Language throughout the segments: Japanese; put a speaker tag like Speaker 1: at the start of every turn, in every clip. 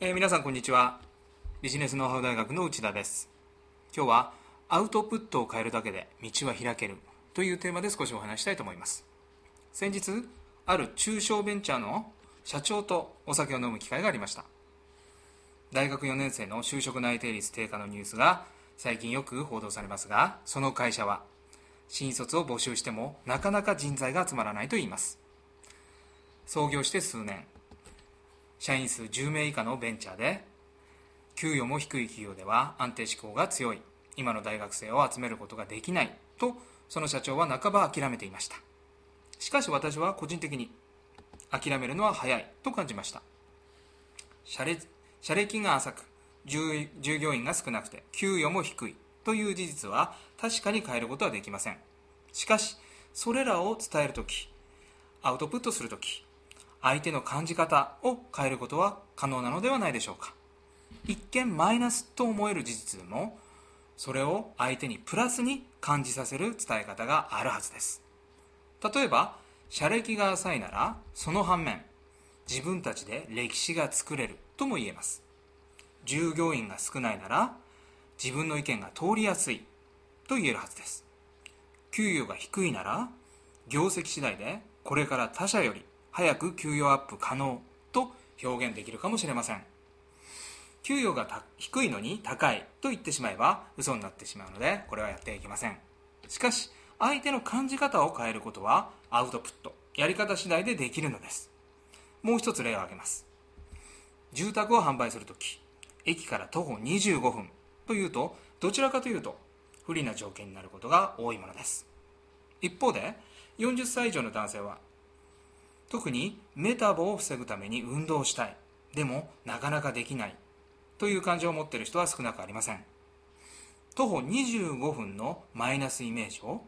Speaker 1: えー、皆さんこんにちは。ビジネスノウハウ大学の内田です。今日はアウトプットを変えるだけで道は開けるというテーマで少しお話したいと思います。先日ある中小ベンチャーの社長とお酒を飲む機会がありました。大学4年生の就職内定率低下のニュースが最近よく報道されますがその会社は新卒を募集してもなかなか人材が集まらないといいます。創業して数年。社員数10名以下のベンチャーで給与も低い企業では安定志向が強い。今の大学生を集めることができない。とその社長は半ば諦めていました。しかし私は個人的に諦めるのは早いと感じました。社歴が浅く従業員が少なくて給与も低いという事実は確かに変えることはできません。しかしそれらを伝えるときアウトプットするとき相手の感じ方を変えることは可能なのではないでしょうか。一見マイナスと思える事実でもそれを相手にプラスに感じさせる伝え方があるはずです。例えば社歴が浅いならその反面自分たちで歴史が作れるとも言えます。従業員が少ないなら自分の意見が通りやすいと言えるはずです。給与が低いなら業績次第でこれから他社より早く給与アップ可能と表現できるかもしれません。給与が低いのに高いと言ってしまえば嘘になってしまうのでこれはやってはいけません。しかし相手の感じ方を変えることはアウトプットやり方次第でできるのです。もう一つ例を挙げます。住宅を販売するとき駅から徒歩25分というとどちらかというと不利な条件になることが多いものです。一方で40歳以上の男性は特にメタボを防ぐために運動したい。でもなかなかできないという感情を持っている人は少なくありません。徒歩25分のマイナスイメージを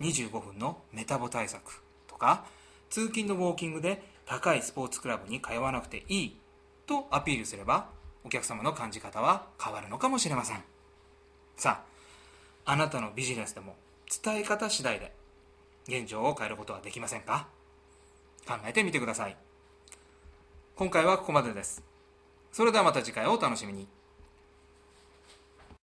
Speaker 1: 25分のメタボ対策とか通勤のウォーキングで高いスポーツクラブに通わなくていいとアピールすればお客様の感じ方は変わるのかもしれません。さああなたのビジネスでも伝え方次第で現状を変えることはできませんか？考えてみてください。今回はここまでです。それではまた次回をお楽しみに。